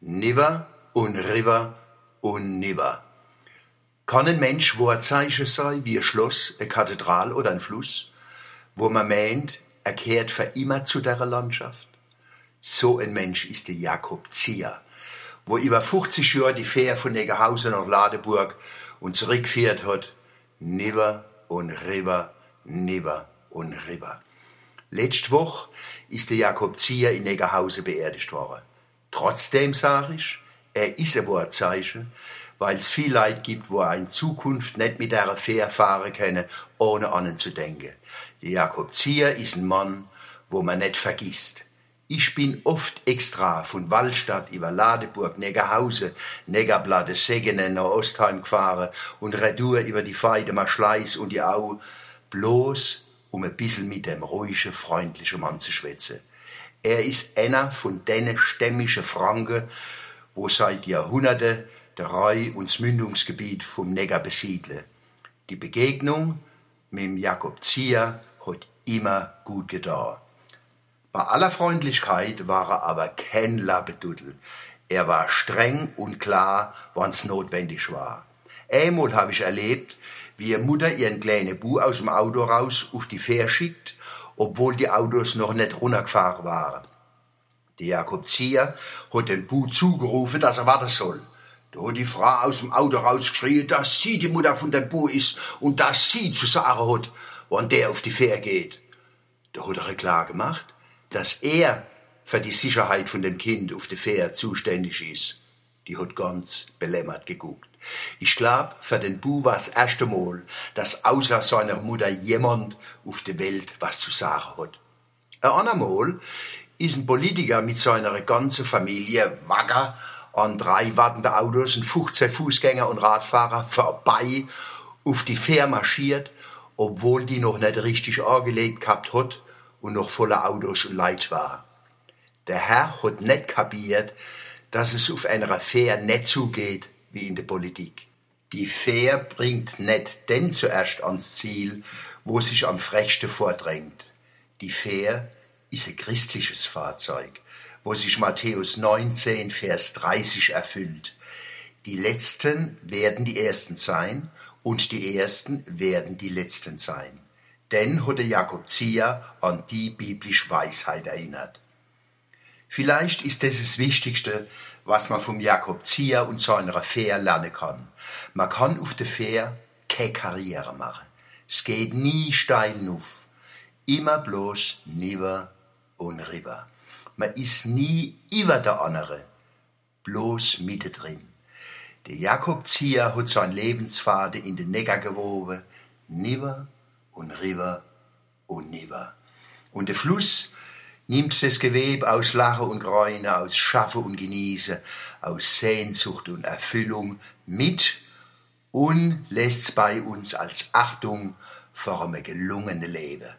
Niver und River und Niver. Kann ein Mensch Wortzeichen sein, wie ein Schloss, eine Kathedral oder ein Fluss, wo man meint, er kehrt für immer zu der Landschaft? So ein Mensch ist der Jakob Zier, wo über 50 Jahre die Fähre von Negerhausen nach Ladeburg und zurückgeführt hat, Niver und River, Niver und River. Letzte Woche ist der Jakob Zier in Negerhausen beerdigt worden. Trotzdem sage ich, er ist ein Wortzeichen, weil es viel Leid gibt, wo er in Zukunft nicht mit der Fähre fahren können, ohne an zu denken. Der Jakob Zier ist ein Mann, wo man nicht vergisst. Ich bin oft extra von Wallstadt über Ladeburg, Negerhausen, Negerblade, Segenen nach Ostheim gefahren und retour über die Feidemer Schleiß und die Au, bloß um ein bisschen mit dem ruhigen, freundlichen Mann zu schwätzen. Er ist einer von den stämmischen Franken, wo seit Jahrhunderten der Rhein und das Mündungsgebiet vom Neger besiedeln. Die Begegnung mit dem Jakob Zier hat immer gut getan. Bei aller Freundlichkeit war er aber kein Labbedudel. Er war streng und klar, wann's notwendig war. Einmal habe ich erlebt, wie Mutter ihren kleinen Bu aus dem Auto raus auf die Fähre schickt obwohl die Autos noch nicht runtergefahren waren. Der Jakob Zier hat den Bu zugerufen, dass er warten soll. Da hat die Frau aus dem Auto rausgeschrien, dass sie die Mutter von dem Bu ist und dass sie zu sagen hat, wann der auf die Fähre geht. Da hat er klar gemacht, dass er für die Sicherheit von dem Kind auf der Fähre zuständig ist. Die hat ganz belämmert geguckt. Ich glaub, für den Bu war das erste Mal, dass außer seiner Mutter jemand auf der Welt was zu sagen hat. Ein andermal ist ein Politiker mit seiner ganzen Familie wacker an drei wartende Autos und 15 Fußgänger und Radfahrer vorbei auf die Fähre marschiert, obwohl die noch nicht richtig angelegt gehabt hat und noch voller Autos und Leid war. Der Herr hat nicht kapiert, dass es auf einer Fähre nicht zugeht, wie in der Politik. Die Fähr bringt nicht den zuerst ans Ziel, wo sich am frechsten vordrängt. Die Fähr ist ein christliches Fahrzeug, wo sich Matthäus 19, Vers 30 erfüllt. Die Letzten werden die Ersten sein und die Ersten werden die Letzten sein. Denn hat der Jakob Zier an die biblische Weisheit erinnert. Vielleicht ist das das Wichtigste, was man vom Jakob Zier und seiner Fähr lernen kann. Man kann auf der Fähr keine Karriere machen. Es geht nie steil auf. Immer bloß niver und rüber. Man ist nie über der andere, bloß mittendrin. Der Jakob Zier hat sein Lebenspfade in den Neckar gewoben, niver und rüber und niver. Und der Fluss nimmt das Gewebe aus Lachen und Gräune, aus Schaffen und Genießen, aus Sehnsucht und Erfüllung mit und lässt's bei uns als Achtung vor einem gelungenen Leben.